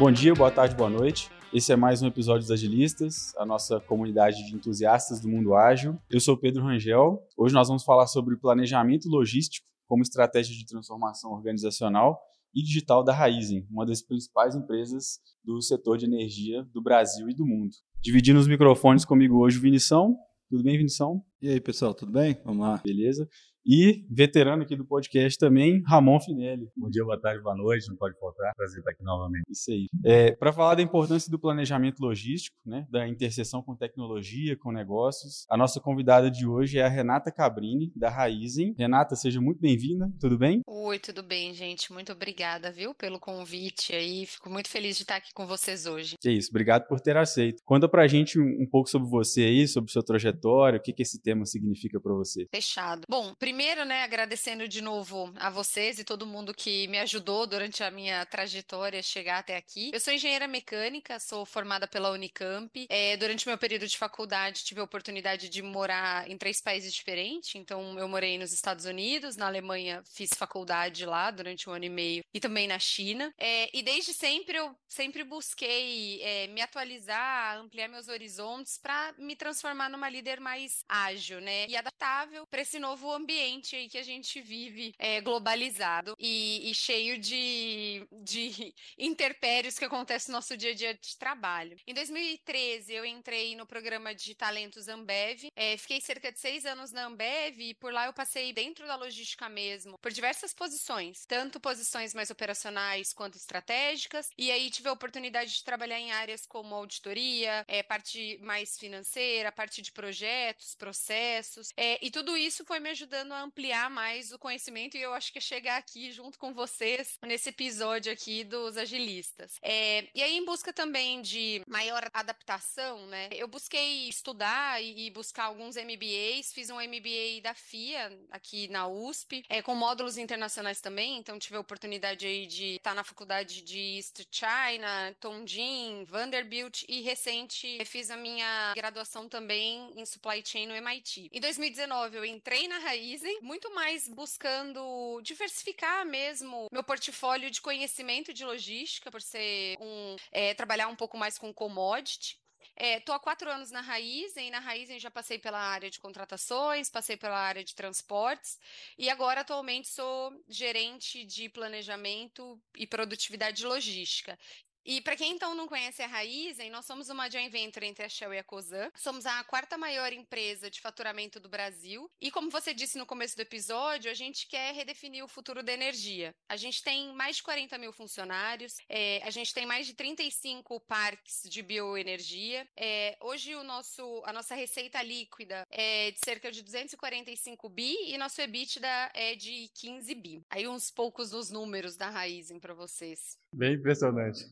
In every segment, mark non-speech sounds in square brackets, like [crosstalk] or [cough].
Bom dia, boa tarde, boa noite. Esse é mais um episódio dos Agilistas, a nossa comunidade de entusiastas do mundo ágil. Eu sou Pedro Rangel. Hoje nós vamos falar sobre planejamento logístico como estratégia de transformação organizacional e digital da Raizen, uma das principais empresas do setor de energia do Brasil e do mundo. Dividindo os microfones comigo hoje, Vinição. Tudo bem, Vinição? E aí, pessoal, tudo bem? Vamos lá. Beleza. E veterano aqui do podcast também, Ramon Finelli. Bom dia, boa tarde, boa noite, não pode faltar. Prazer estar aqui novamente. Isso aí. É, Para falar da importância do planejamento logístico, né, da interseção com tecnologia, com negócios, a nossa convidada de hoje é a Renata Cabrini, da Raizen. Renata, seja muito bem-vinda, tudo bem? Oi, tudo bem, gente. Muito obrigada, viu, pelo convite aí. Fico muito feliz de estar aqui com vocês hoje. É isso, obrigado por ter aceito. Conta pra gente um pouco sobre você aí, sobre sua trajetória, o que, que esse tema significa para você. Fechado. Bom, primeiro, né, agradecendo de novo a vocês e todo mundo que me ajudou durante a minha trajetória chegar até aqui. Eu sou engenheira mecânica, sou formada pela Unicamp. É, durante meu período de faculdade, tive a oportunidade de morar em três países diferentes. Então, eu morei nos Estados Unidos, na Alemanha, fiz faculdade lá durante um ano e meio, e também na China. É, e desde sempre eu sempre busquei é, me atualizar, ampliar meus horizontes para me transformar numa líder mais ágil, né, e adaptável para esse novo ambiente aí que a gente vive é, globalizado e, e, cheio de, de [laughs] interpérios que acontecem no nosso dia a dia de trabalho. Em 2013, eu entrei no programa de talentos Ambev, é, fiquei cerca de seis anos na Ambev e por lá eu passei dentro da logística mesmo, por diversas posições, tanto posições mais operacionais quanto estratégicas, e aí tive a oportunidade de trabalhar em áreas como auditoria, é, parte mais financeira, parte de projetos, processos, é, e tudo isso foi me ajudando a ampliar mais o conhecimento e eu acho que é chegar aqui junto com vocês nesse episódio aqui dos agilistas. É, e aí, em busca também de maior adaptação, né? Eu busquei estudar e, e buscar alguns MBAs, fiz um MBA da FIA aqui na USP, é, com módulos internacionais também, então tive a oportunidade aí de estar na faculdade de East China, Tonjin, Vanderbilt e recente fiz a minha graduação também em Supply Chain no MIT. Em 2019 eu entrei na Raizen, muito mais buscando diversificar mesmo meu portfólio de conhecimento de logística, por ser um é, trabalhar um pouco mais com commodity. Estou é, há quatro anos na Raizen, e na Raizen já passei pela área de contratações, passei pela área de transportes, e agora atualmente sou gerente de planejamento e produtividade logística. E para quem então não conhece a Raizen, nós somos uma joint venture entre a Shell e a Cosan. Somos a quarta maior empresa de faturamento do Brasil. E como você disse no começo do episódio, a gente quer redefinir o futuro da energia. A gente tem mais de 40 mil funcionários, é, a gente tem mais de 35 parques de bioenergia. É, hoje o nosso, a nossa receita líquida é de cerca de 245 bi e nosso EBITDA é de 15 bi. Aí uns poucos dos números da Raizen para vocês. Bem impressionante.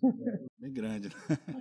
Bem grande.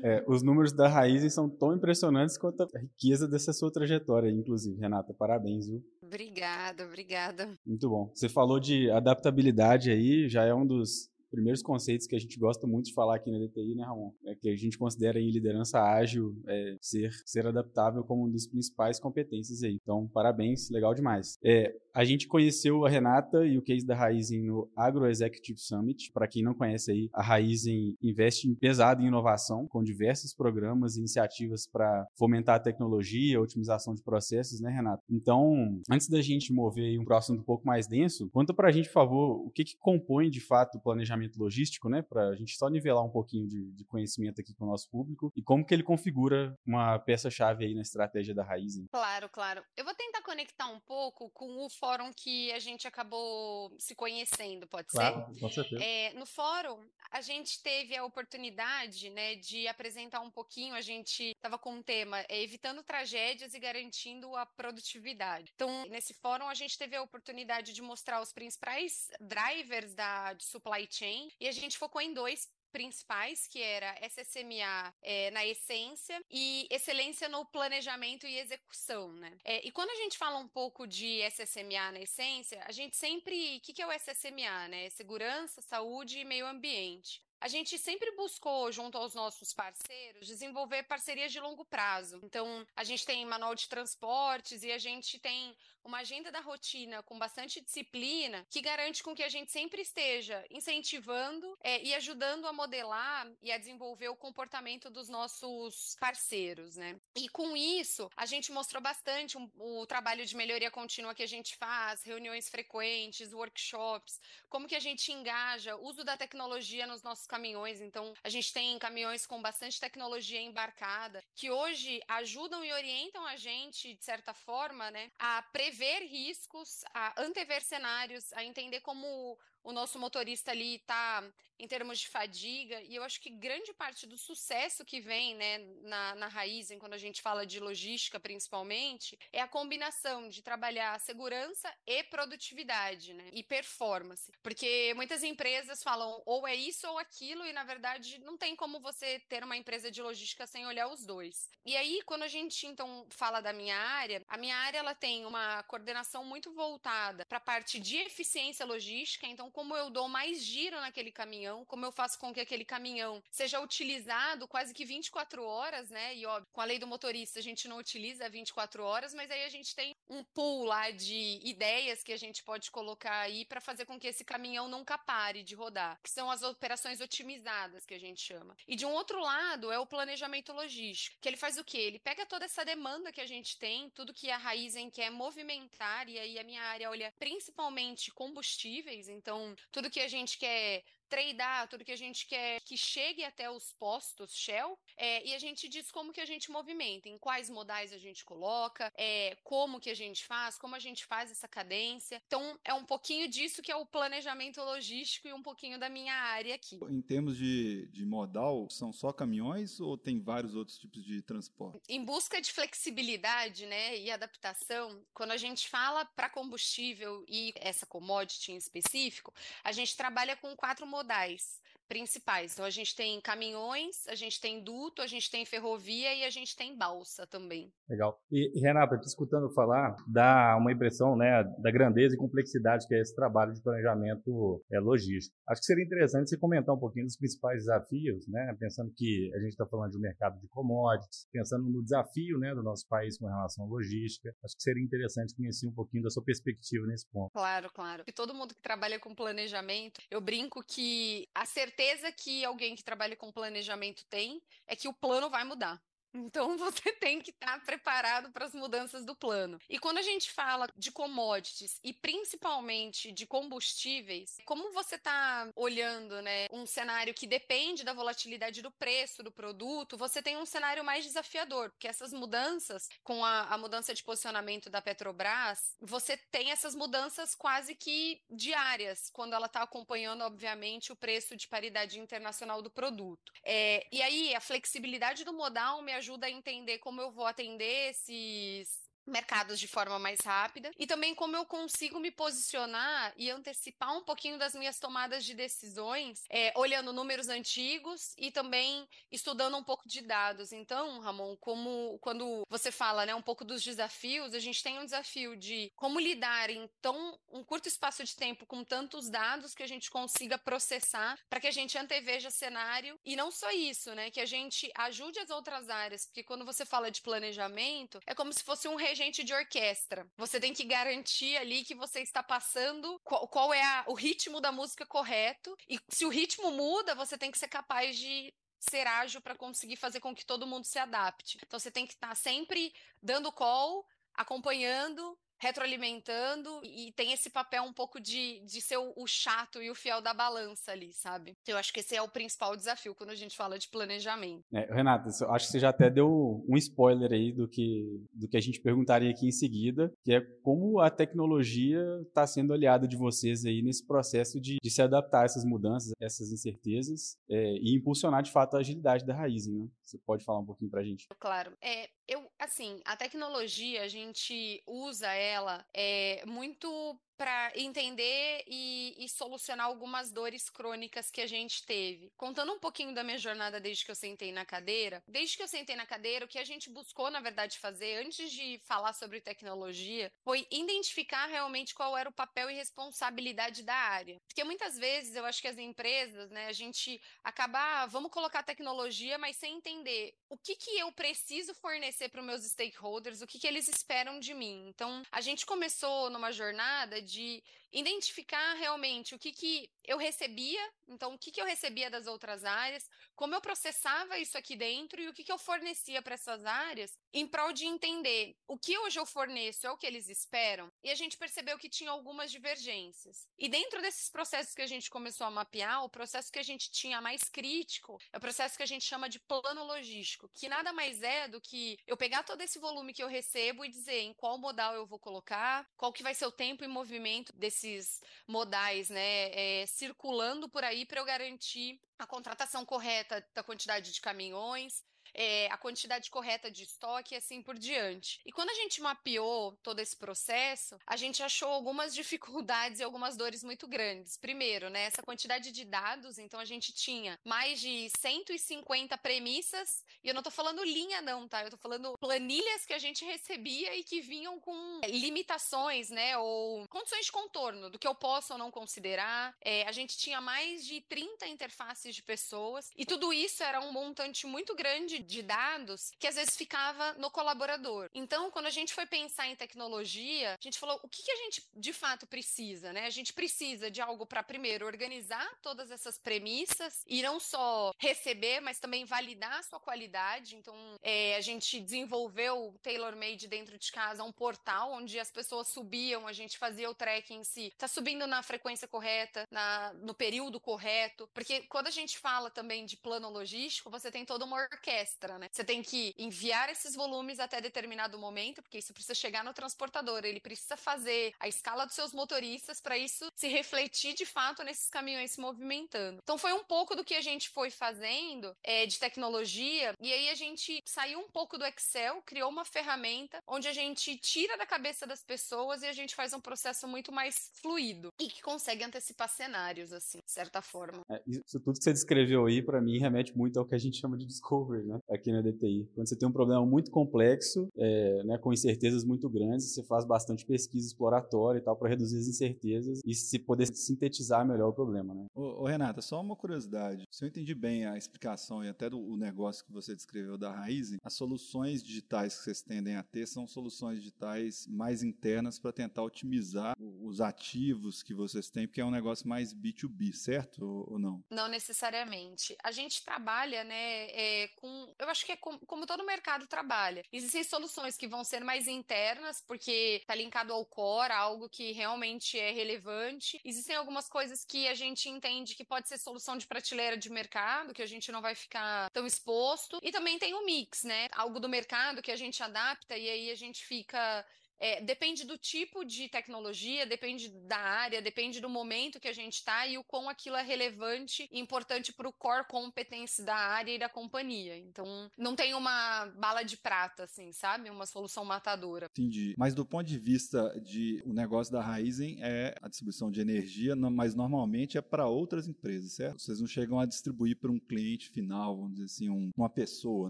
É, os números da Raizen são tão impressionantes quanto a riqueza dessa sua trajetória, inclusive. Renata, parabéns, viu? Obrigada, obrigada. Muito bom. Você falou de adaptabilidade aí, já é um dos primeiros conceitos que a gente gosta muito de falar aqui na DTI, né, Ramon? É que a gente considera em liderança ágil é, ser, ser adaptável como uma das principais competências aí. Então, parabéns, legal demais. É, a gente conheceu a Renata e o case da Raizen no Agro Executive Summit. Para quem não conhece aí, a Raizen investe pesado em inovação, com diversos programas e iniciativas para fomentar a tecnologia, a otimização de processos, né, Renata? Então, antes da gente mover um próximo um pouco mais denso, conta para a gente, por favor, o que, que compõe de fato o planejamento planejamento logístico, né? Para a gente só nivelar um pouquinho de, de, conhecimento aqui com o nosso público e como que ele configura uma peça-chave aí na estratégia da Raizen. Claro, claro. Eu vou tentar conectar um pouco com o fórum que a gente acabou se conhecendo, pode claro, ser? Com certeza. É, no fórum, a gente teve a oportunidade, né, de apresentar um pouquinho. A gente estava com um tema é, evitando tragédias e garantindo a produtividade. Então, nesse fórum, a gente teve a oportunidade de mostrar os principais drivers da supply chain chain, e a gente focou em dois principais, que era SSMA é, na essência e excelência no planejamento e execução, né? É, e quando a gente fala um pouco de SSMA na essência, a gente sempre... O que, que é o SSMA, né? Segurança, saúde e meio ambiente. A gente sempre buscou, junto aos nossos parceiros, desenvolver parcerias de longo prazo. Então, a gente tem manual de transportes e a gente tem uma agenda da rotina com bastante disciplina que garante com que a gente sempre esteja incentivando é, e ajudando a modelar e a desenvolver o comportamento dos nossos parceiros, né? E com isso, a gente mostrou bastante um, o trabalho de melhoria contínua que a gente faz, reuniões frequentes, workshops, como que a gente engaja, uso da tecnologia nos nossos caminhões. Então, a gente tem caminhões com bastante tecnologia embarcada, que hoje ajudam e orientam a gente, de certa forma, né, a prever riscos, a antever cenários, a entender como o nosso motorista ali está em termos de fadiga, e eu acho que grande parte do sucesso que vem né, na, na Raizen, quando a gente fala de logística principalmente, é a combinação de trabalhar segurança e produtividade, né, e performance. Porque muitas empresas falam ou é isso ou aquilo, e na verdade não tem como você ter uma empresa de logística sem olhar os dois. E aí, quando a gente então fala da minha área, a minha área ela tem uma coordenação muito voltada para a parte de eficiência logística, então como eu dou mais giro naquele caminhão, como eu faço com que aquele caminhão seja utilizado quase que 24 horas, né? E óbvio, com a lei do motorista a gente não utiliza 24 horas, mas aí a gente tem um pool lá de ideias que a gente pode colocar aí para fazer com que esse caminhão nunca pare de rodar, que são as operações otimizadas que a gente chama. E de um outro lado é o planejamento logístico, que ele faz o quê? Ele pega toda essa demanda que a gente tem, tudo que a Raizen quer movimentar, e aí a minha área olha principalmente combustíveis, então tudo que a gente quer tradear, tudo que a gente quer que chegue até os postos Shell, é, e a gente diz como que a gente movimenta, em quais modais a gente coloca, é, como que a gente faz, como a gente faz essa cadência. Então, é um pouquinho disso que é o planejamento logístico e um pouquinho da minha área aqui. Em termos de, de modal, são só caminhões ou tem vários outros tipos de transporte? Em busca de flexibilidade né, e adaptação, quando a gente fala para combustível e essa commodity em específico, a gente trabalha com quatro modais modais principais. Então, a gente tem caminhões, a gente tem duto, a gente tem ferrovia e a gente tem balsa também. Legal. E, Renata, te escutando falar, dá uma impressão né, da grandeza e complexidade que é esse trabalho de planejamento é, logístico. Acho que seria interessante você comentar um pouquinho dos principais desafios, né, pensando que a gente está falando de um mercado de commodities, pensando no desafio né, do nosso país com relação à logística. Acho que seria interessante conhecer um pouquinho da sua perspectiva nesse ponto. Claro, claro. E todo mundo que trabalha com planejamento, eu brinco que a certeza que alguém que trabalha com planejamento tem é que o plano vai mudar. Então [laughs] você tem que estar tá preparado para as mudanças do plano. E quando a gente fala de commodities e principalmente de combustíveis, como você está olhando, né, um cenário que depende da volatilidade do preço do produto, você tem um cenário mais desafiador, porque essas mudanças, com a, a mudança de posicionamento da Petrobras, você tem essas mudanças quase que diárias, quando ela está acompanhando, obviamente, o preço de paridade internacional do produto. É, e aí a flexibilidade do modal me ajuda a entender como eu vou atender esses mercados de forma mais rápida e também como eu consigo me posicionar e antecipar um pouquinho das minhas tomadas de decisões, é, olhando números antigos e também estudando um pouco de dados. Então, Ramon, como quando você fala, né, um pouco dos desafios, a gente tem um desafio de como lidar em tão um curto espaço de tempo com tantos dados que a gente consiga processar para que a gente anteveja cenário e não só isso, né, que a gente ajude as outras áreas, porque quando você fala de planejamento, é como se fosse um regente de orquestra. Você tem que garantir ali que você está passando qual, qual é a, o ritmo da música correto. E se o ritmo muda, você tem que ser capaz de ser ágil para conseguir fazer com que todo mundo se adapte. Então você tem que estar sempre dando call, acompanhando retroalimentando e tem esse papel um pouco de, de ser o, o, chato e o fiel da balança ali, sabe? Eu acho que esse é o principal desafio quando a gente fala de planejamento. É, Renata, acho que você já até deu um spoiler aí do que, do que a gente perguntaria aqui em seguida, que é como a tecnologia está sendo aliada de vocês aí nesse processo de, de se adaptar a essas mudanças, essas incertezas é, e impulsionar de fato a agilidade da raiz, né? Você pode falar um pouquinho para a gente? Claro. É, eu, assim, a tecnologia, a gente usa ela é, muito para entender e, e, solucionar algumas dores crônicas que a gente teve. Contando um pouquinho da minha jornada desde que eu sentei na cadeira, desde que eu sentei na cadeira, o que a gente buscou, na verdade, fazer antes de falar sobre tecnologia foi identificar realmente qual era o papel e responsabilidade da área. Porque muitas vezes eu acho que as empresas, né, a gente acaba, ah, vamos colocar tecnologia, mas sem entender o que, que eu preciso fornecer para os meus stakeholders, o que, que eles esperam de mim. Então, a gente começou numa jornada de identificar realmente o que, que eu recebia, então o que, que eu recebia das outras áreas, como eu processava isso aqui dentro e o que, que eu fornecia para essas áreas, em prol de entender o que hoje eu forneço é o que eles esperam, e a gente percebeu que tinha algumas divergências. E dentro desses processos que a gente começou a mapear, o processo que a gente tinha mais crítico é o processo que a gente chama de plano logístico, que nada mais é do que eu pegar todo esse volume que eu recebo e dizer em qual modal eu vou colocar, qual que vai ser o tempo e movimento desses modais, né, é, circulando por aí para eu garantir a contratação correta da quantidade de caminhões, é, a quantidade correta de estoque e assim por diante. E quando a gente mapeou todo esse processo, a gente achou algumas [laughs] dificuldades e algumas dores muito grandes. Primeiro, né, essa quantidade de dados, então a gente tinha mais de 150 premissas, e eu não estou falando linha não, tá? Eu estou falando planilhas que a gente recebia e que vinham com limitações, né, ou condições de contorno do que eu posso ou não considerar. É, a gente tinha mais de 30 interfaces de pessoas, e tudo isso era um montante muito grande de dados que às vezes ficava no colaborador. Então, quando a gente foi pensar em tecnologia, a gente falou o que, que a gente de fato precisa, né? A gente precisa de algo para, primeiro, organizar todas essas premissas e não só receber, mas também validar a sua qualidade. Então, é, a gente desenvolveu o tailor-made dentro de casa, um portal onde as pessoas subiam, a gente fazia o tracking si. Tá subindo na frequência correta, na, no período correto. Porque quando a gente fala também de plano logístico, você tem toda uma orquestra extra, né? Você tem que enviar esses volumes até determinado momento, porque isso precisa chegar no transportador, ele precisa fazer a escala dos seus motoristas para isso se refletir de fato nesses caminhões se movimentando. Então foi um pouco do que a gente foi fazendo é, de tecnologia, e aí a gente saiu um pouco do Excel, criou uma ferramenta onde a gente tira da cabeça das pessoas e a gente faz um processo muito mais fluido e que consegue antecipar cenários, assim, de certa forma. É, isso tudo que você descreveu aí, para mim, remete muito ao que a gente chama de discovery, né? Aqui na DTI. Quando você tem um problema muito complexo, é, né, com incertezas muito grandes, você faz bastante pesquisa exploratória e tal para reduzir as incertezas e se poder sintetizar melhor o problema. Né? Ô, ô, Renata, só uma curiosidade. Se eu entendi bem a explicação e até do negócio que você descreveu da Raizen, as soluções digitais que vocês tendem a ter são soluções digitais mais internas para tentar otimizar os ativos que vocês têm, porque é um negócio mais B2B, certo ou não? Não necessariamente. A gente trabalha né, é, com eu acho que é como, como todo mercado trabalha. Existem soluções que vão ser mais internas, porque está linkado ao core, algo que realmente é relevante. Existem algumas coisas que a gente entende que pode ser solução de prateleira de mercado, que a gente não vai ficar tão exposto. E também tem o mix, né? Algo do mercado que a gente adapta e aí a gente fica é, depende do tipo de tecnologia, depende da área, depende do momento que a gente está e o quão aquilo é relevante e importante para o core competence da área e da companhia. Então, não tem uma bala de prata, assim, sabe? Uma solução matadora. Entendi. Mas do ponto de vista de o negócio da Raizen é a distribuição de energia, mas normalmente é para outras empresas, certo? Vocês não chegam a distribuir para um cliente final, vamos dizer assim, um, uma pessoa,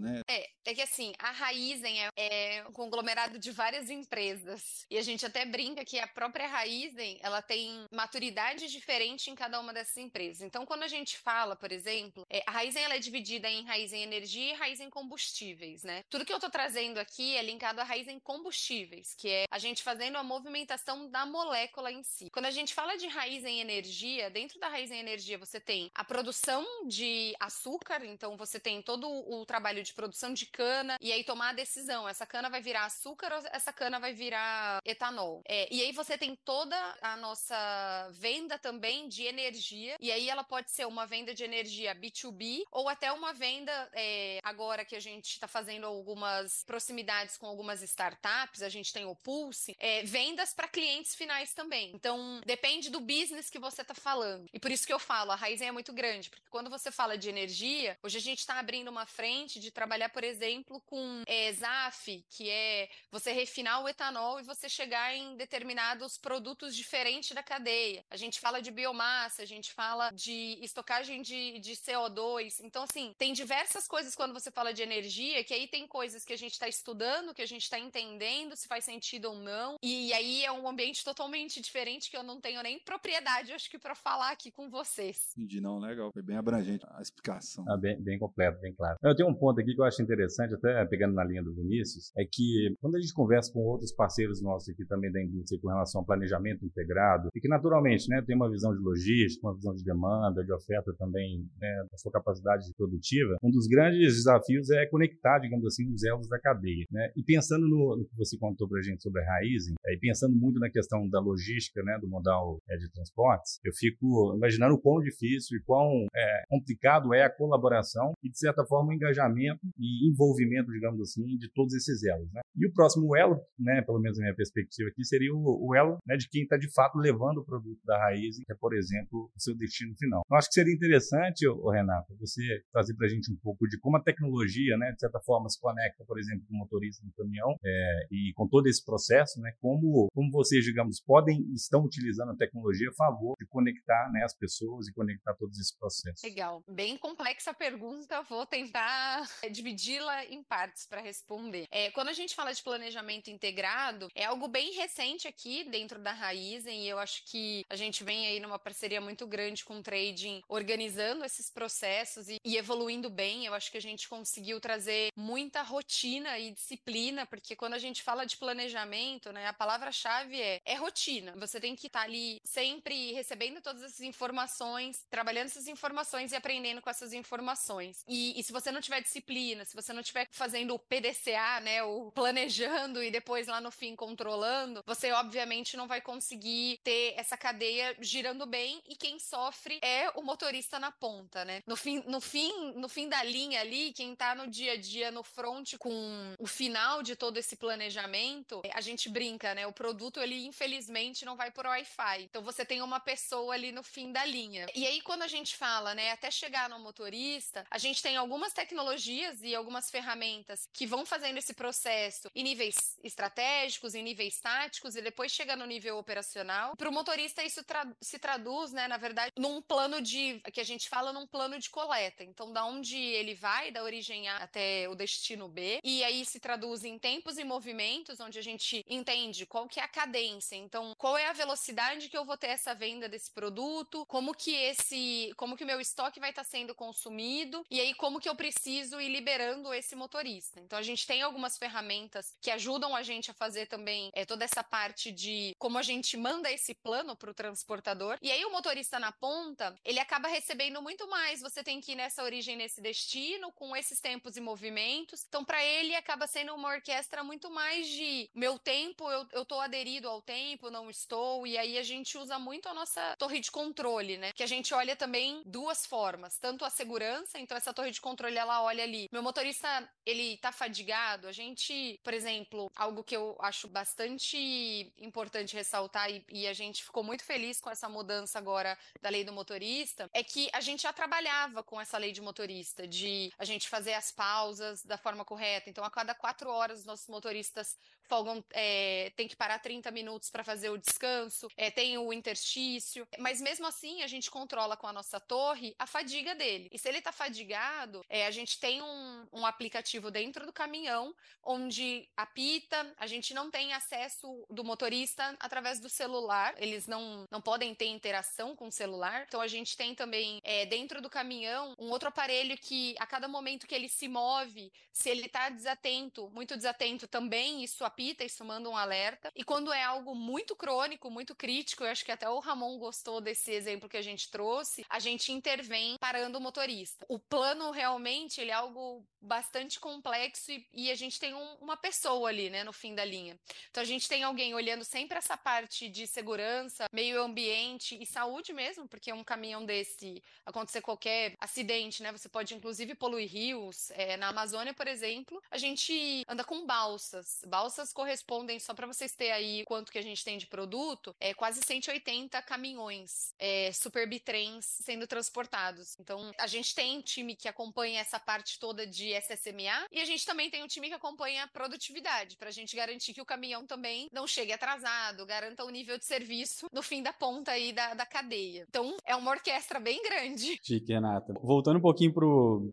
né? É, é que assim, a Raizen é, é um conglomerado de várias empresas empresas. E a gente até brinca que a própria Raizen, ela tem maturidade diferente em cada uma dessas empresas. Então, quando a gente fala, por exemplo, é, a Raizen ela é dividida em Raizen Energia e Raizen Combustíveis, né? Tudo que eu tô trazendo aqui é linkado a Raizen Combustíveis, que é a gente fazendo a movimentação da molécula em si. Quando a gente fala de Raizen Energia, dentro da Raizen Energia você tem a produção de açúcar, então você tem todo o trabalho de produção de cana e aí tomar a decisão, essa cana vai virar açúcar ou essa cana vai virar virar etanol. É, e aí você tem toda a nossa venda também de energia, e aí ela pode ser uma venda de energia B2B ou até uma venda, é, agora que a gente está fazendo algumas proximidades com algumas startups, a gente tem o Pulse, é, vendas para clientes finais também. Então, depende do business que você está falando. E por isso que eu falo, a Raizen é muito grande, porque quando você fala de energia, hoje a gente está abrindo uma frente de trabalhar, por exemplo, com é, ZAF, que é você refinar o etanol etanol e você chegar em determinados produtos diferentes da cadeia. A gente fala de biomassa, a gente fala de estocagem de, de CO2. Então, assim, tem diversas coisas quando você fala de energia, que aí tem coisas que a gente está estudando, que a gente está entendendo se faz sentido ou não. E aí é um ambiente totalmente diferente que eu não tenho nem propriedade, acho que, para falar aqui com vocês. Entendi, não, legal. Foi bem abrangente a explicação. Ah, bem, bem completo, bem claro. Eu tenho um ponto aqui que eu acho interessante, até pegando na linha do Vinícius, é que quando a gente conversa com outros parceiros nossos aqui também da indústria com relação ao planejamento integrado, e que naturalmente né, tem uma visão de logística, uma visão de demanda, de oferta também, né, da sua capacidade produtiva, um dos grandes desafios é conectar, digamos assim, os elos da cadeia. Né? E pensando no, no que você contou para a gente sobre a Raizen, é, e pensando muito na questão da logística, né, do modal é, de transportes, eu fico imaginando o quão difícil e quão é, complicado é a colaboração e, de certa forma, o engajamento e envolvimento, digamos assim, de todos esses elos. Né? E o próximo elo, né, pelo menos na minha perspectiva aqui, seria o, o elo né, de quem está de fato levando o produto da raiz, que é, por exemplo, o seu destino final. Eu acho que seria interessante, ô, Renato, você trazer para a gente um pouco de como a tecnologia, né, de certa forma, se conecta, por exemplo, com o motorista do caminhão é, e com todo esse processo, né, como, como vocês, digamos, podem estão utilizando a tecnologia a favor de conectar né, as pessoas e conectar todos esses processos. Legal. Bem complexa a pergunta, vou tentar dividi-la em partes para responder. É, quando a gente fala de planejamento integrado, é algo bem recente aqui dentro da Raizen e eu acho que a gente vem aí numa parceria muito grande com o trading, organizando esses processos e, e evoluindo bem. Eu acho que a gente conseguiu trazer muita rotina e disciplina, porque quando a gente fala de planejamento, né, a palavra-chave é, é rotina. Você tem que estar ali sempre recebendo todas essas informações, trabalhando essas informações e aprendendo com essas informações. E, e se você não tiver disciplina, se você não estiver fazendo o PDCA, né, o planejando e depois lá no fim controlando, você obviamente não vai conseguir ter essa cadeia girando bem e quem sofre é o motorista na ponta, né? No fim, no fim, no fim da linha ali, quem tá no dia a dia no front com o final de todo esse planejamento, a gente brinca, né? O produto ele infelizmente não vai por Wi-Fi. Então você tem uma pessoa ali no fim da linha. E aí quando a gente fala, né, até chegar no motorista, a gente tem algumas tecnologias e algumas ferramentas que vão fazendo esse processo em níveis estratégicos, em níveis táticos e depois chega no nível operacional. Para o motorista isso tra se traduz, né, na verdade, num plano de que a gente fala num plano de coleta. Então, da onde ele vai, da origem A até o destino B, e aí se traduz em tempos e movimentos, onde a gente entende qual que é a cadência. Então, qual é a velocidade que eu vou ter essa venda desse produto, como que esse, como que o meu estoque vai estar tá sendo consumido, e aí como que eu preciso ir liberando esse motorista. Então, a gente tem algumas ferramentas que ajudam a gente a fazer também é, toda essa parte de como a gente manda esse plano para o transportador. E aí o motorista na ponta, ele acaba recebendo muito mais. Você tem que ir nessa origem, nesse destino, com esses tempos e movimentos. Então, para ele, acaba sendo uma orquestra muito mais de meu tempo, eu, eu tô aderido ao tempo, não estou. E aí a gente usa muito a nossa torre de controle, né? Que a gente olha também duas formas. Tanto a segurança, então essa torre de controle, ela olha ali. Meu motorista, ele tá fadigado. A gente, por exemplo, algo que eu acho bastante importante ressaltar e, e a gente ficou muito feliz com essa mudança agora da lei do motorista, é que a gente já trabalhava com essa lei de motorista, de a gente fazer as pausas da forma correta. Então, a cada quatro horas, os nossos motoristas folgam, é, tem que parar 30 minutos para fazer o descanso, é, tem o interstício, mas mesmo assim a gente controla com a nossa torre a fadiga dele. E se ele está fadigado, é, a gente tem um, um aplicativo dentro do caminhão onde apita, a gente não tem acesso do motorista através do celular, eles não, não podem ter interação com o celular, então a gente tem também é, dentro do caminhão um outro aparelho que a cada momento que ele se move, se ele está desatento, muito desatento também, isso apita apita, isso manda um alerta. E quando é algo muito crônico, muito crítico, eu acho que até o Ramon gostou desse exemplo que a gente trouxe, a gente intervém parando o motorista. O plano realmente ele é algo bastante complexo e, e a gente tem um, uma pessoa ali, né, no fim da linha. Então a gente tem alguém olhando sempre essa parte de segurança, meio ambiente e saúde mesmo, porque um caminhão desse acontecer qualquer acidente, né, você pode inclusive poluir rios. É, na Amazônia, por exemplo, a gente anda com balsas, balsas correspondem, só para vocês terem aí quanto que a gente tem de produto, é quase 180 caminhões é, super bitrens sendo transportados. Então, a gente tem time que acompanha essa parte toda de SSMA e a gente também tem um time que acompanha a produtividade, para a gente garantir que o caminhão também não chegue atrasado, garanta o nível de serviço no fim da ponta aí da, da cadeia. Então, é uma orquestra bem grande. Chique, Renata. Voltando um pouquinho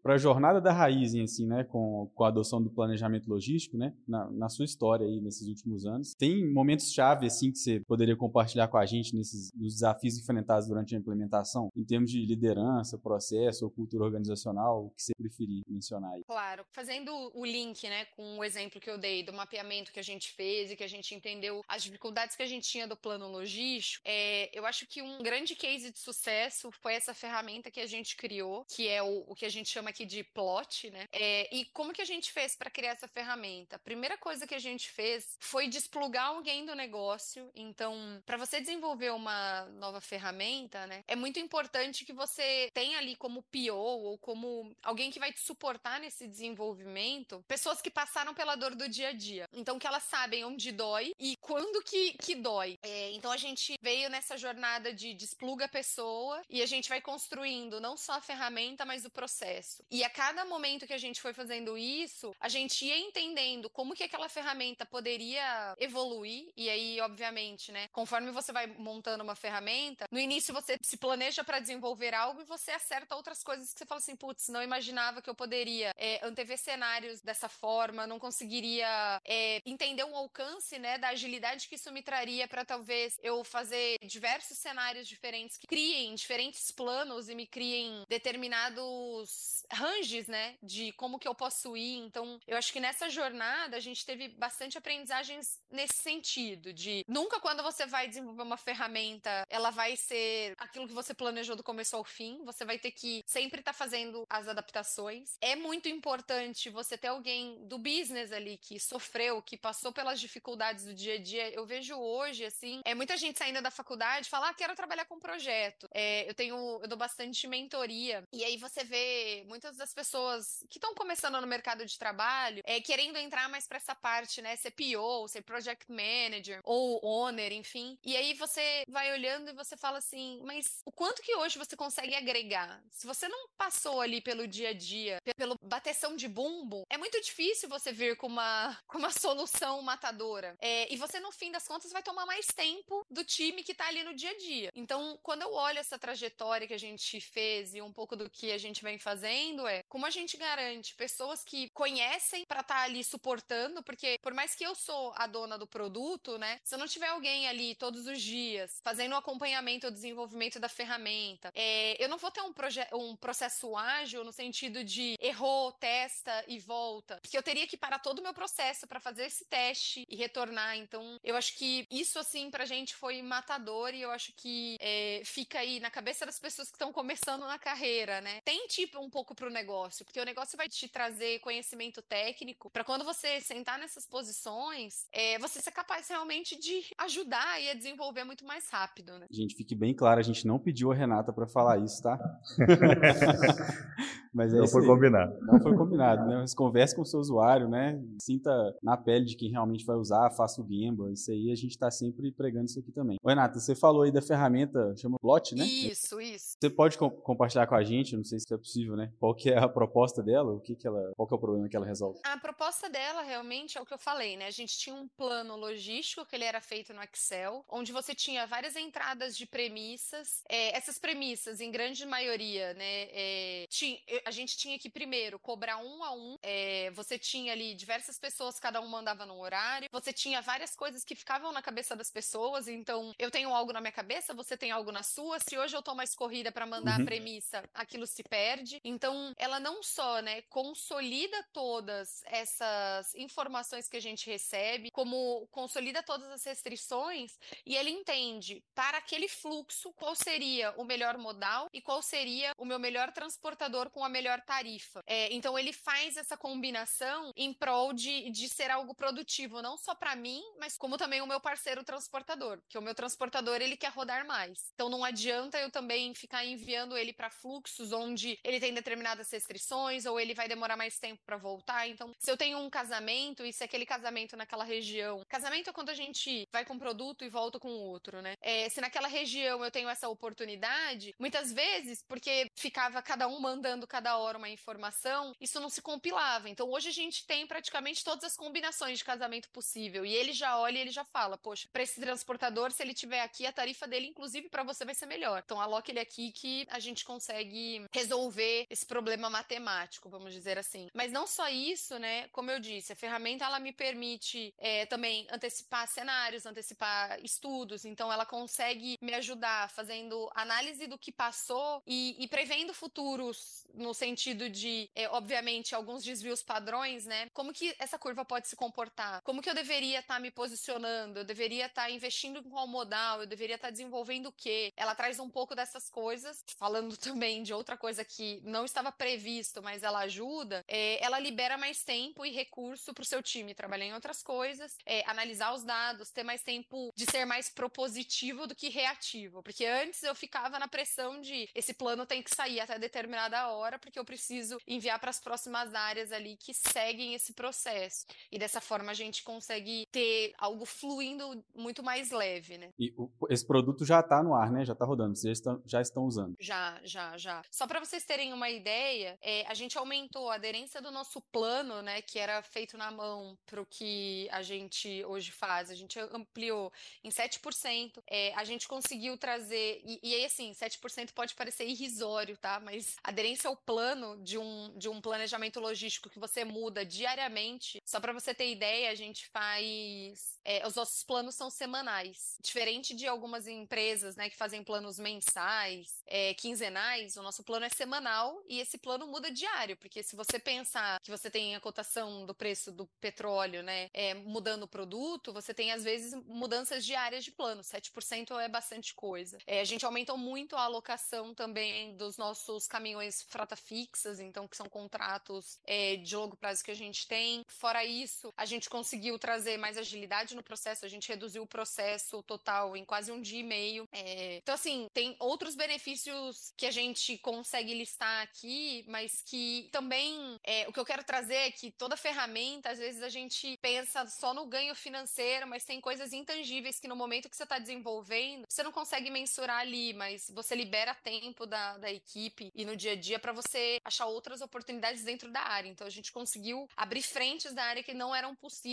para a jornada da raiz, assim, né, com, com a adoção do planejamento logístico, né, na, na sua história aí nesses últimos anos, tem momentos-chave, assim, que você poderia compartilhar com a gente nesses nos desafios enfrentados durante a implementação, em termos de liderança, processo ou cultura organizacional, o que você preferir mencionar aí? Claro. Fazendo o link, né, com o exemplo que eu dei do mapeamento que a gente fez e que a gente entendeu as dificuldades que a gente tinha do plano logístico, é, eu acho que um grande case de sucesso foi essa ferramenta que a gente criou, que é o, o que a gente chama aqui de plot, né? É, e como que a gente fez para criar essa ferramenta? A primeira coisa que a gente fez foi desplugar alguém do negócio. Então, para você desenvolver uma nova ferramenta, né, é muito importante que você tenha ali como PO ou como alguém que vai te suportar nesse desenvolvimento, pessoas que passaram pela dor do dia a dia. Então, que elas sabem onde dói e quando que, que dói. É, então, a gente veio nessa jornada de despluga a pessoa e a gente vai construindo não só a ferramenta, mas o processo. E a cada momento que a gente foi fazendo isso, a gente ia entendendo como que aquela ferramenta poderia evoluir e aí, obviamente, né, conforme você vai montando uma ferramenta, no início você se planeja para desenvolver algo e você acerta outras coisas que você fala assim, putz, não imaginava que eu poderia é, antever cenários dessa forma, não conseguiria é, entender um alcance, né, da agilidade que isso me traria para talvez eu fazer diversos cenários diferentes que criem diferentes planos e me criem determinados ranges, né, de como que eu posso ir. Então, eu acho que nessa jornada a gente teve bastante aprendizagens nesse sentido, de nunca quando você vai desenvolver uma ferramenta, ela vai ser aquilo que você planejou do começo ao fim, você vai ter que sempre estar tá fazendo as adaptações. É muito importante você ter alguém do business ali que sofreu, que passou pelas dificuldades do dia a dia. Eu vejo hoje, assim, é muita gente saindo da faculdade falar, ah, quero trabalhar com projeto. É, eu tenho, eu dou bastante mentoria. E aí você vê muitas das pessoas que estão começando no mercado de trabalho é, querendo entrar mais para essa parte, né? Ser PO, ser Project Manager ou Owner, enfim. E aí você vai olhando e você fala assim, mas o quanto que hoje você consegue agregar? Se você não passou ali pelo dia a dia, pelo bateção de bumbo, é muito difícil você vir com uma, [laughs] com uma solução matadora. É, e você, no fim das contas, vai tomar mais tempo do time que tá ali no dia a dia. Então, quando eu olho essa trajetória que a gente fez e um pouco do que a gente vem fazendo, é como a gente garante pessoas que conhecem para estar tá ali suportando, porque por mais que eu sou a dona do produto, né? Se eu não tiver alguém ali todos os dias fazendo o acompanhamento ou desenvolvimento da ferramenta, é, eu não vou ter um, um processo ágil no sentido de errou, testa e volta, porque eu teria que parar todo o meu processo para fazer esse teste e retornar. Então, eu acho que isso assim pra gente foi matador e eu acho que é, fica aí na cabeça das pessoas que estão começando na carreira, né? Tem tipo um pouco pro negócio, porque o negócio vai te trazer conhecimento técnico para quando você sentar nessas posições, é, você ser capaz realmente de ajudar e a desenvolver muito mais rápido, né? Gente, fique bem claro, a gente não pediu a Renata para falar isso, tá? [laughs] Mas é não foi combinado. Não foi combinado, né? Mas converse com o seu usuário, né? Sinta na pele de quem realmente vai usar, faça o Gamba. Isso aí a gente está sempre pregando isso aqui também. Ô, Renata, você falou aí da ferramenta, chama Plot, né? Isso, isso. Você pode co compartilhar com a gente, não sei se é possível, né? Qual que é a proposta dela? O que que ela, qual que é o problema que ela resolve? A proposta dela realmente é o que eu falei, né? A gente tinha um plano logístico que ele era feito no Excel, onde você tinha várias entradas de premissas. É, essas premissas, em grande maioria, né? É, tinha, a gente tinha que primeiro cobrar um a um. É, você tinha ali diversas pessoas, cada um mandava num horário. Você tinha várias coisas que ficavam na cabeça das pessoas. Então, eu tenho algo na minha cabeça, você tem algo na sua. Se hoje eu tô mais corrida para mandar uhum. a premissa, aquilo se perde. Então, ela não só, né, consolida todas essas informações que a gente recebe, como consolida todas as restrições e ele entende para aquele fluxo qual seria o melhor modal e qual seria o meu melhor transportador com a melhor tarifa. É, então ele faz essa combinação em prol de, de ser algo produtivo, não só para mim, mas como também o meu parceiro transportador, que o meu transportador ele quer rodar mais. Então não adianta eu também ficar enviando ele para fluxos onde ele tem determinadas restrições ou ele vai demorar mais tempo para voltar. Então, se eu tenho um casamento e se aquele casamento naquela região, casamento é quando a gente vai com um produto e volta com outro, né? É, se naquela região eu tenho essa oportunidade, muitas vezes, porque ficava cada um mandando cada hora uma informação, isso não se compilava. Então, hoje a gente tem praticamente todas as combinações de casamento possível e ele já olha e ele já fala, poxa, para esse transportador, se ele tiver aqui, a tarifa dele, inclusive para você, vai ser melhor. Então, aloque ele aqui que a gente consegue resolver esse problema matemático, vamos dizer assim. Mas não só isso, né? Como eu disse, a ferramenta ela me permite é, também antecipar cenários, antecipar estudos. Então, ela consegue me ajudar fazendo análise do que passou e, e prevendo futuros no sentido de, é, obviamente, alguns desvios padrões, né? Como que essa curva pode se comportar? Como que eu deveria estar tá me posicionando? Eu deveria estar tá investindo em qual modal? Eu deveria estar tá desenvolvendo o quê? Ela traz um pouco dessas coisas, falando [laughs] também de outra coisa que não estava previsto, mas ela ajuda. É, ela libera mais tempo e recurso para o seu time trabalhar em outras coisas, é, analisar os dados, ter mais tempo de ser mais propositivo do que reativo. Porque antes eu ficava na pressão de esse plano tem que sair até determinada hora, porque eu preciso enviar para as próximas áreas ali que seguem esse processo. E dessa forma gente consegue ter algo fluindo muito mais leve, né? E o, esse produto já está no ar, né? Já está rodando. Vocês já estão, já estão usando? Já, já, já. Só para vocês terem uma ideia, é, a gente aumentou a aderência do nosso plano, né? Que era feito na mão para o que a gente hoje faz. A gente ampliou em 7%. É, a gente conseguiu trazer. E, e aí, assim, 7% pode parecer irrisório, tá? Mas aderência ao plano de um, de um planejamento logístico que você muda diariamente. Só para você ter ideia, a gente faz. É, os nossos planos são semanais. Diferente de algumas empresas, né, que fazem planos mensais, é, quinzenais, o nosso plano é semanal e esse plano muda diário. Porque se você pensar que você tem a cotação do preço do petróleo, né, é, mudando o produto, você tem às vezes mudanças diárias de plano. 7% é bastante coisa. É, a gente aumentou muito a alocação também dos nossos caminhões frota fixas, então que são contratos é, de longo prazo que a gente tem. Fora isso, a gente conseguiu trazer mais agilidade no processo, a gente reduziu o processo total em quase um dia e meio. É, então, assim, tem outros benefícios que a gente consegue listar aqui, mas que também é, o que eu quero trazer é que toda ferramenta, às vezes a gente pensa só no ganho financeiro, mas tem coisas intangíveis que no momento que você está desenvolvendo, você não consegue mensurar ali, mas você libera tempo da, da equipe e no dia a dia para você achar outras oportunidades dentro da área. Então a gente conseguiu abrir frentes da área que não eram possíveis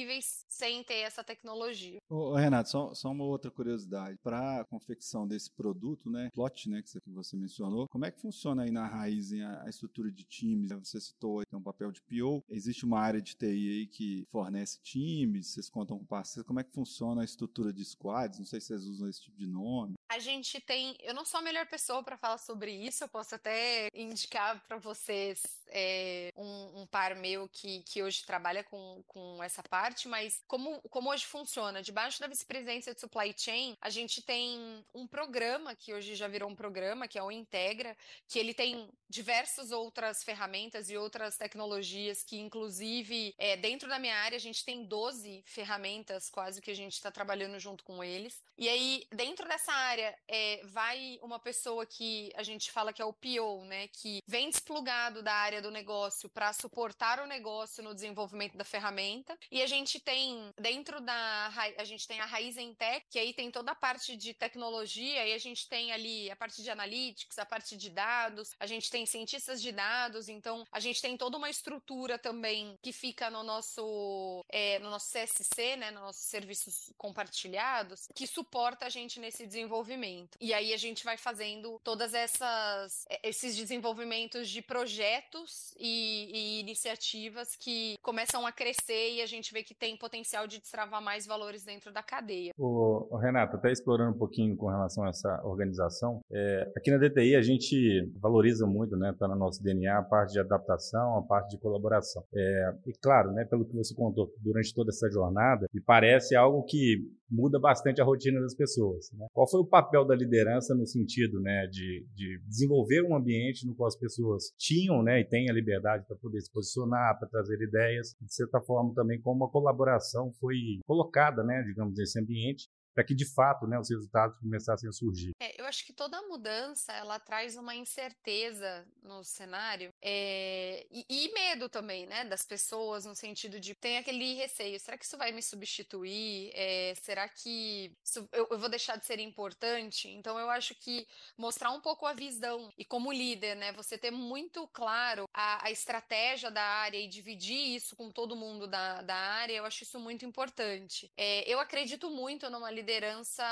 sem ter essa tecnologia. Ô, Renato, só, só uma outra curiosidade. Para a confecção desse produto, né, plot, né, que você mencionou, como é que funciona aí na raiz a, a estrutura de times? Você citou aí, tem um papel de PO. Existe uma área de TI aí que fornece times, vocês contam com parceiros. Como é que funciona a estrutura de squads? Não sei se vocês usam esse tipo de nome. A gente tem. Eu não sou a melhor pessoa para falar sobre isso, eu posso até indicar para vocês é, um, um, par meu que, que hoje trabalha com, com essa parte, mas como, como hoje funciona? Debaixo da vice-presidência de supply chain, a gente tem um programa que hoje já virou um programa, que é o Integra, que ele tem diversas outras ferramentas e outras tecnologias que, inclusive, é, dentro da minha área, a gente tem 12 ferramentas quase que a gente está trabalhando junto com eles. E aí, dentro dessa área, é, vai uma pessoa que a gente fala que é o PO, né? Que vem desplugado da área do negócio para suportar o negócio no desenvolvimento da ferramenta. E a gente tem, dentro da. A gente tem a Raiz em Tech, que aí tem toda a parte de tecnologia, e a gente tem ali a parte de analytics, a parte de dados, a gente tem cientistas de dados, então a gente tem toda uma estrutura também que fica no nosso, é, no nosso CSC, né? Nos nossos serviços compartilhados, que suporta a gente nesse desenvolvimento. E aí a gente vai fazendo todas essas é, esses desenvolvimentos de projetos e, e, iniciativas que começam a crescer e a gente que tem potencial de destravar mais valores dentro da cadeia. O, Renato, até explorando um pouquinho com relação a essa organização, é, aqui na DTI a gente valoriza muito, né, tá no nosso DNA, a parte de adaptação, a parte de colaboração. É, e claro, né, pelo que você contou durante toda essa jornada, me parece algo que muda bastante a rotina das pessoas. Né? Qual foi o papel da liderança no sentido né, de, de desenvolver um ambiente no qual as pessoas tinham né, e têm a liberdade para poder se posicionar, para trazer ideias, de certa forma também como a colaboração foi colocada, né, digamos, nesse ambiente para que de fato né, os resultados começassem a surgir. É, acho que toda mudança ela traz uma incerteza no cenário é, e, e, medo também, né, das pessoas no sentido de tem aquele receio, será que isso vai me substituir? É, será que isso, eu, eu, vou deixar de ser importante? Então eu acho que mostrar um pouco a visão e como líder, né, você ter muito claro a, a estratégia da área e dividir isso com todo mundo da, da área, eu acho isso muito importante. É, eu acredito muito numa liderança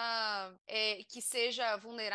que seja vulnerável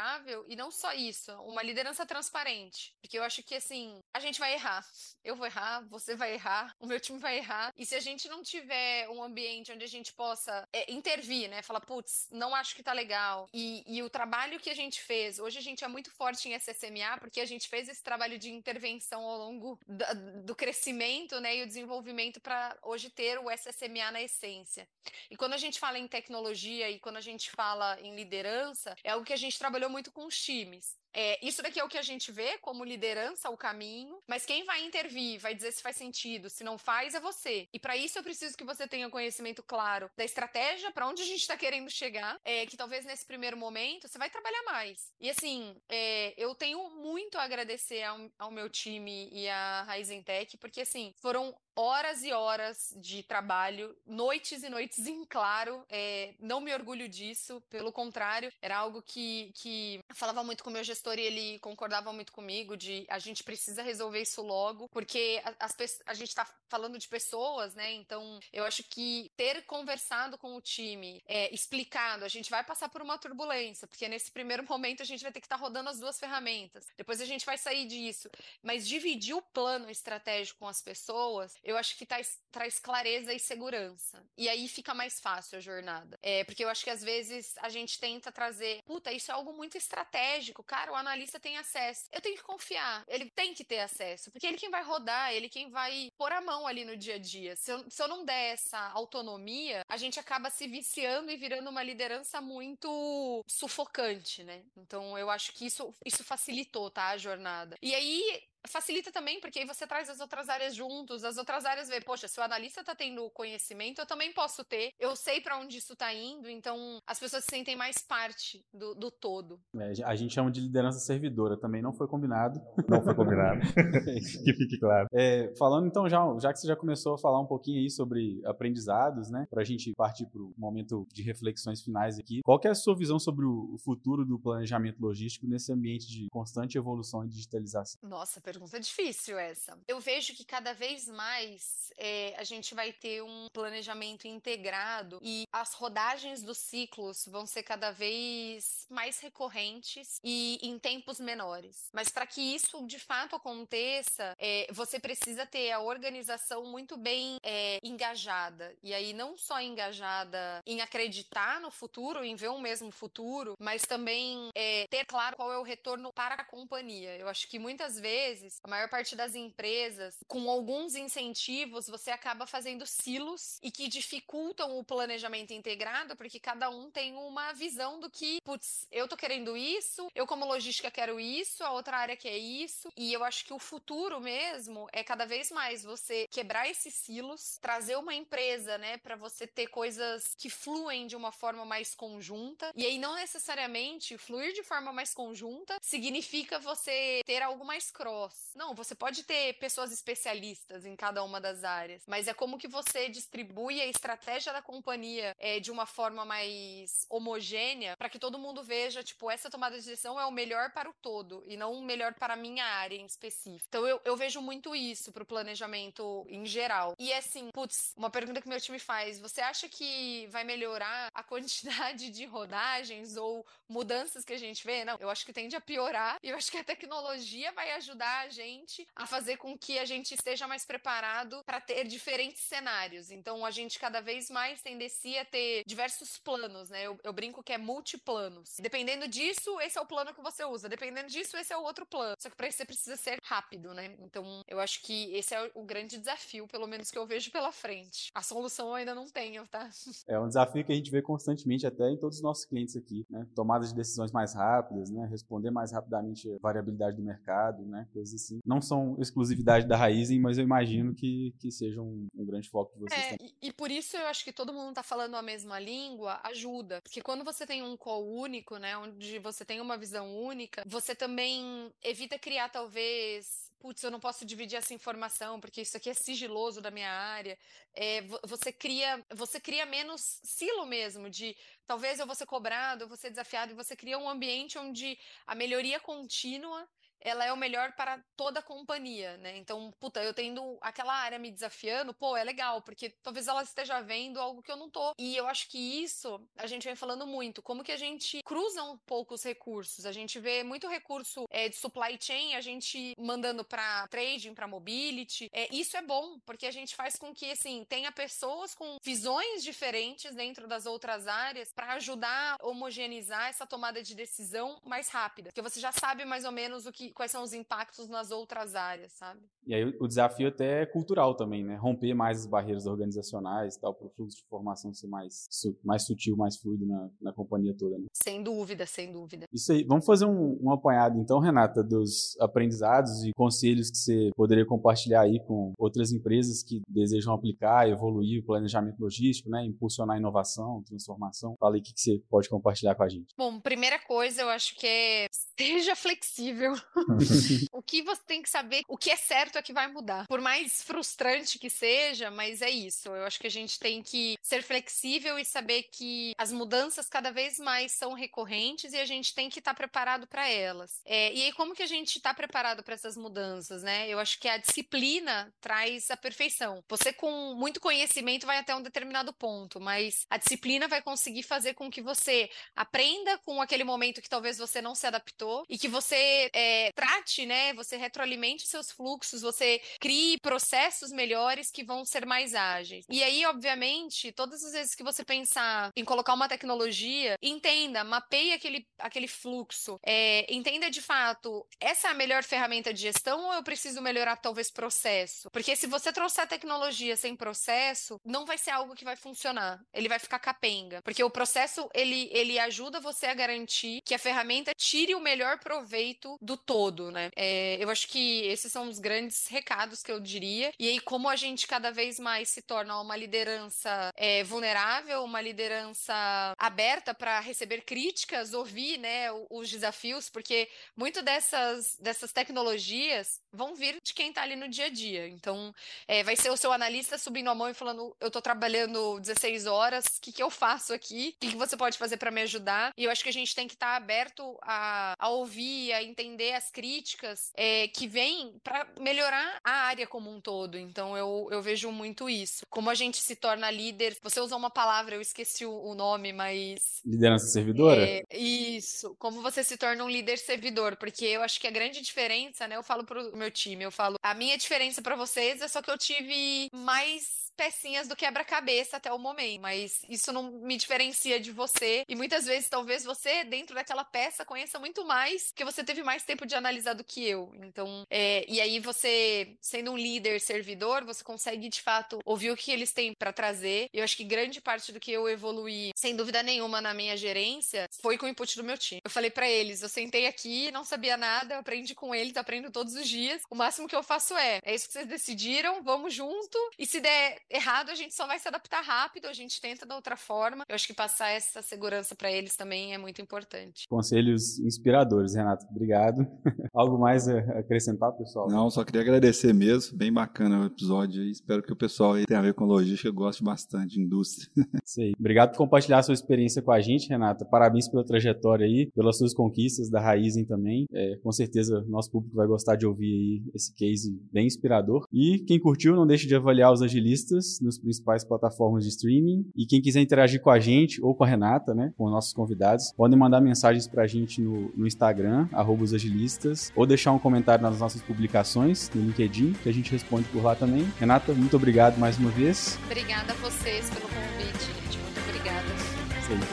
e não só isso, uma liderança transparente. Porque eu acho que assim, a gente vai errar. [laughs] Eu vou errar, você vai errar, o meu time vai errar. E se a gente não tiver um ambiente onde a gente possa é, intervir, né? Falar, putz, não acho que tá legal. E, e o trabalho que a gente fez, hoje a gente é muito forte em SSMA porque a gente fez esse trabalho de intervenção ao longo do, do crescimento, né? E o desenvolvimento para hoje ter o SSMA na essência. E quando a gente fala em tecnologia e quando a gente fala em liderança, é algo que a gente trabalhou muito com os times. É, isso daqui é o que a gente vê como liderança, o caminho, mas quem vai intervir, vai dizer se faz sentido, se não faz, é você. E para isso eu preciso que você tenha conhecimento claro da estratégia, para onde a gente está querendo chegar, é, que talvez nesse primeiro momento você vai trabalhar mais. E assim, é, eu tenho muito a agradecer ao, ao meu time e à Raizen Tech, porque assim, foram horas e horas de trabalho, noites e noites em claro. É, não me orgulho disso, pelo contrário, era algo que, que falava muito com o meu gestor e ele concordava muito comigo de a gente precisa resolver isso logo, porque as, a gente está falando de pessoas, né? Então eu acho que ter conversado com o time, é, explicado, a gente vai passar por uma turbulência, porque nesse primeiro [laughs] momento a gente vai ter que estar tá rodando as duas ferramentas. Depois a gente vai sair disso, mas dividir o plano estratégico com as pessoas eu acho que traz, traz clareza e segurança. E aí fica mais fácil a jornada. É, porque eu acho que às vezes a gente tenta trazer, puta, isso é algo muito estratégico, cara, o analista tem acesso. Eu tenho que confiar, ele tem que ter acesso, porque ele quem vai rodar, ele quem vai pôr a mão ali no dia a dia. Se eu, se eu não der essa autonomia, a gente acaba se viciando e virando uma liderança muito sufocante, né? Então eu acho que isso, isso facilitou, tá, a jornada. E aí facilita também, porque aí você traz as outras áreas juntos, as outras áreas vê, poxa, se o analista tá tendo conhecimento, eu também posso ter, eu sei para onde isso tá indo, então as pessoas se sentem mais parte do, do todo. É, a gente chama de liderança servidora, também não foi combinado. Não foi combinado, [laughs] que fique claro. É, falando então, já, já que você já começou a falar um pouquinho aí sobre aprendizados, né, pra gente partir pro momento de reflexões finais aqui, qual que é a sua visão sobre o futuro do planejamento logístico nesse ambiente de constante evolução e digitalização? Nossa, pergunta difícil essa. Eu vejo que cada vez mais é, a gente vai ter um planejamento integrado e as rodagens dos ciclos vão ser cada vez mais recorrentes e em tempos menores. Mas para que isso de fato aconteça, é, você precisa ter a organização muito bem é, engajada. E aí, não só engajada em acreditar no futuro, em ver um mesmo futuro, mas também é, ter claro qual é o retorno para a companhia. Eu acho que muitas vezes vezes, a maior parte das empresas, com alguns incentivos, você acaba fazendo silos e que dificultam o planejamento integrado, porque cada um tem uma visão do que, putz, eu tô querendo isso, eu como logística quero isso, a outra área quer isso, e eu acho que o futuro mesmo é cada vez mais você quebrar esses silos, trazer uma empresa, né, para você ter coisas que fluem de uma forma mais conjunta, e aí não necessariamente fluir de forma mais conjunta significa você ter algo mais cross, não, você pode ter pessoas especialistas em cada uma das áreas, mas é como que você distribui a estratégia da companhia é, de uma forma mais homogênea para que todo mundo veja, tipo, essa tomada de decisão é o melhor para o todo e não o melhor para a minha área em específico. Então eu, eu vejo muito isso pro planejamento em geral. E assim, putz, uma pergunta que meu time faz: você acha que vai melhorar a quantidade de rodagens ou mudanças que a gente vê? Não, eu acho que tende a piorar e eu acho que a tecnologia vai ajudar a gente a fazer com que a gente esteja mais preparado para ter diferentes cenários. Então, a gente cada vez mais tendencia a ter diversos planos, né? Eu, eu brinco que é multiplanos. Dependendo disso, esse é o plano que você usa. Dependendo disso, esse é o outro plano. Só que para isso você precisa ser rápido, né? Então, eu acho que esse é o grande desafio, pelo menos que eu vejo pela frente. A solução eu ainda não tenho, tá? [laughs] É um desafio que a gente vê constantemente até em todos os nossos clientes aqui, né? Tomada de decisões mais rápidas, né? Responder mais rapidamente a variabilidade do mercado, né? Coisas assim. Não são exclusividade da Raizen, mas eu imagino que, que seja um, um grande foco de vocês. É, e, e, por isso eu acho que todo mundo tá falando a mesma língua, ajuda. Porque quando você tem um call único, né? Onde você tem uma visão única, você também evita criar, talvez, putz, eu não posso dividir essa informação porque isso aqui é sigiloso da minha área. É, você cria, você cria menos silo mesmo de talvez eu vou ser cobrado, eu vou ser desafiado e você cria um ambiente onde a melhoria contínua ela é o melhor para toda a companhia, né? Então, puta, eu tendo aquela área me desafiando, pô, é legal, porque talvez ela esteja vendo algo que eu não tô. E eu acho que isso a gente vem falando muito, como que a gente cruza um pouco os recursos. A gente vê muito recurso é, de supply chain, a gente mandando para trading, para mobility. É, isso é bom, porque a gente faz com que, assim, tenha pessoas com visões diferentes dentro das outras áreas para ajudar a homogeneizar essa tomada de decisão mais rápida. Porque você já sabe mais ou menos o que quais são os impactos nas outras áreas, sabe? E aí o desafio até é cultural também, né? Romper mais as barreiras organizacionais, tal, para o fluxo de informação ser mais, mais sutil, mais fluido na, na companhia toda, né? Sem dúvida, sem dúvida. Isso aí. Vamos fazer um, um apanhado então, Renata, dos aprendizados e conselhos que você poderia compartilhar aí com outras empresas que desejam aplicar, evoluir o planejamento logístico, né? Impulsionar inovação, transformação. Fala aí o que você pode compartilhar com a gente. Bom, primeira coisa, eu acho que é [laughs] seja flexível. [laughs] o que você tem que saber, o que é certo é que vai mudar. Por mais frustrante que seja, mas é isso. Eu acho que a gente tem que ser flexível e saber que as mudanças cada vez mais são recorrentes e a gente tem que estar tá preparado para elas. É, e aí, como que a gente está preparado para essas mudanças, né? Eu acho que a disciplina traz a perfeição. Você, com muito conhecimento, vai até um determinado ponto, mas a disciplina vai conseguir fazer com que você aprenda com aquele momento que talvez você não se adaptou e que você é, trate, né? Você retroalimente seus fluxos, você crie processos melhores que vão ser mais ágeis. E aí, obviamente, todas as vezes que você pensar em colocar uma tecnologia, entenda, mapeie aquele, aquele fluxo, é, entenda de fato, essa é a melhor ferramenta de gestão ou eu preciso melhorar talvez processo? Porque se você trouxer tecnologia sem processo, não vai ser algo que vai funcionar. Ele vai ficar capenga. Porque o processo, ele, ele ajuda você a garantir que a ferramenta tire o melhor proveito do todo todo, né? É, eu acho que esses são os grandes recados que eu diria. E aí, como a gente cada vez mais se torna uma liderança é, vulnerável, uma liderança aberta para receber críticas, ouvir, né, os desafios, porque muito dessas, dessas tecnologias vão vir de quem está ali no dia a dia. Então, é, vai ser o seu analista subindo a mão e falando: eu estou trabalhando 16 horas, o que, que eu faço aqui? O que, que você pode fazer para me ajudar? E eu acho que a gente tem que estar tá aberto a, a ouvir, a entender as críticas é, que vêm para melhorar a área como um todo. Então, eu, eu vejo muito isso. Como a gente se torna líder. Você usou uma palavra, eu esqueci o, nome, mas. Liderança servidora? É, isso. Como você se torna um líder servidor. Porque eu acho que a grande diferença, né? Eu falo pro meu time, eu falo, a minha diferença para vocês é só que eu tive mais pecinhas do quebra-cabeça até o momento, mas isso não me diferencia de você. E muitas vezes, talvez você, dentro daquela peça, conheça muito mais, porque você teve mais tempo de analisar do que eu. Então, é, e aí você, sendo um líder servidor, você consegue de fato ouvir o que eles têm para trazer. Eu acho que grande parte do que eu evoluí, sem dúvida nenhuma, na minha gerência, foi com o input do meu time. Eu falei para eles, eu sentei aqui, não sabia nada, aprendi com eles, aprendo todos os dias. O máximo que eu faço é, é isso que vocês decidiram, vamos junto. E se der errado, a gente só vai se adaptar rápido, a gente tenta da outra forma. Eu acho que passar essa segurança para eles também é muito importante. Conselhos inspiradores, Renato. Obrigado. [laughs] Algo mais a acrescentar, pessoal? Não, só queria agradecer mesmo. Bem bacana o episódio espero que o pessoal aí tenha a ver com logística goste bastante de indústria. [laughs] Isso aí. Obrigado por compartilhar a sua experiência com a gente, Renata. Parabéns pela trajetória aí, pelas suas conquistas da Raizen também. É, com certeza nosso público vai gostar de ouvir aí esse case bem inspirador. E quem curtiu, não deixe de avaliar os agilistas Nos principais plataformas de streaming. E quem quiser interagir com a gente ou com a Renata, né, com nossos convidados, podem mandar mensagens pra gente no, no Instagram, arroba os agilistas, ou deixar um comentário nas nossas publicações no LinkedIn, que a gente responde por lá também. Renata, muito obrigado mais uma vez. Obrigada a vocês pelo convite, gente. Muito obrigada.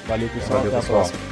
Valeu, pessoal. Valeu, Até a pessoal. próxima.